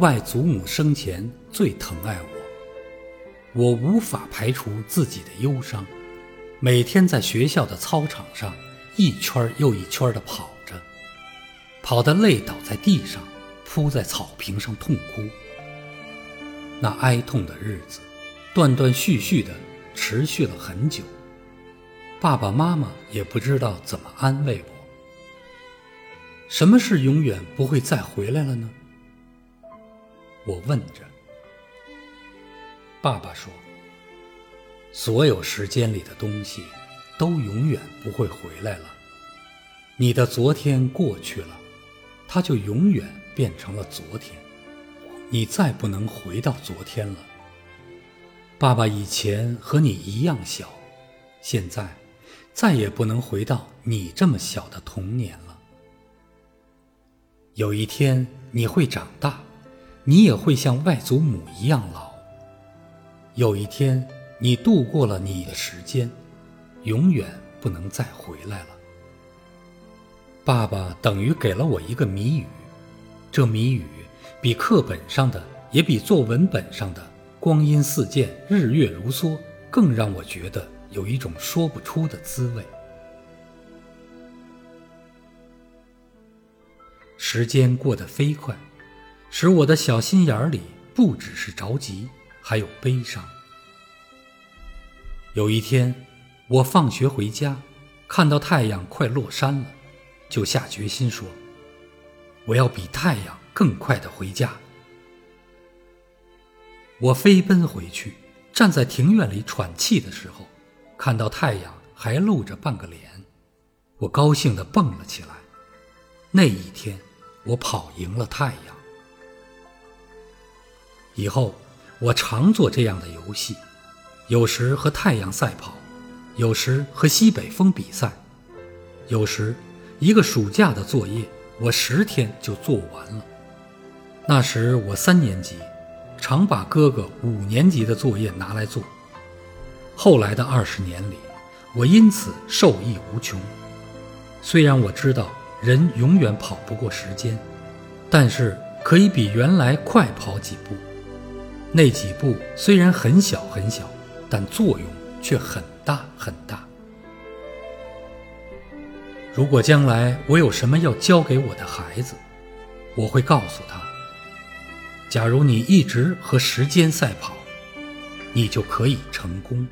外祖母生前最疼爱我，我无法排除自己的忧伤，每天在学校的操场上一圈又一圈地跑着，跑得累倒在地上，扑在草坪上痛哭。那哀痛的日子，断断续续地持续了很久，爸爸妈妈也不知道怎么安慰我。什么是永远不会再回来了呢？我问着。爸爸说：“所有时间里的东西，都永远不会回来了。你的昨天过去了，它就永远变成了昨天，你再不能回到昨天了。爸爸以前和你一样小，现在再也不能回到你这么小的童年了。有一天你会长大。”你也会像外祖母一样老。有一天，你度过了你的时间，永远不能再回来了。爸爸等于给了我一个谜语，这谜语比课本上的，也比作文本上的“光阴似箭，日月如梭”更让我觉得有一种说不出的滋味。时间过得飞快。使我的小心眼里不只是着急，还有悲伤。有一天，我放学回家，看到太阳快落山了，就下决心说：“我要比太阳更快的回家。”我飞奔回去，站在庭院里喘气的时候，看到太阳还露着半个脸，我高兴地蹦了起来。那一天，我跑赢了太阳。以后，我常做这样的游戏，有时和太阳赛跑，有时和西北风比赛，有时一个暑假的作业我十天就做完了。那时我三年级，常把哥哥五年级的作业拿来做。后来的二十年里，我因此受益无穷。虽然我知道人永远跑不过时间，但是可以比原来快跑几步。那几步虽然很小很小，但作用却很大很大。如果将来我有什么要教给我的孩子，我会告诉他：假如你一直和时间赛跑，你就可以成功。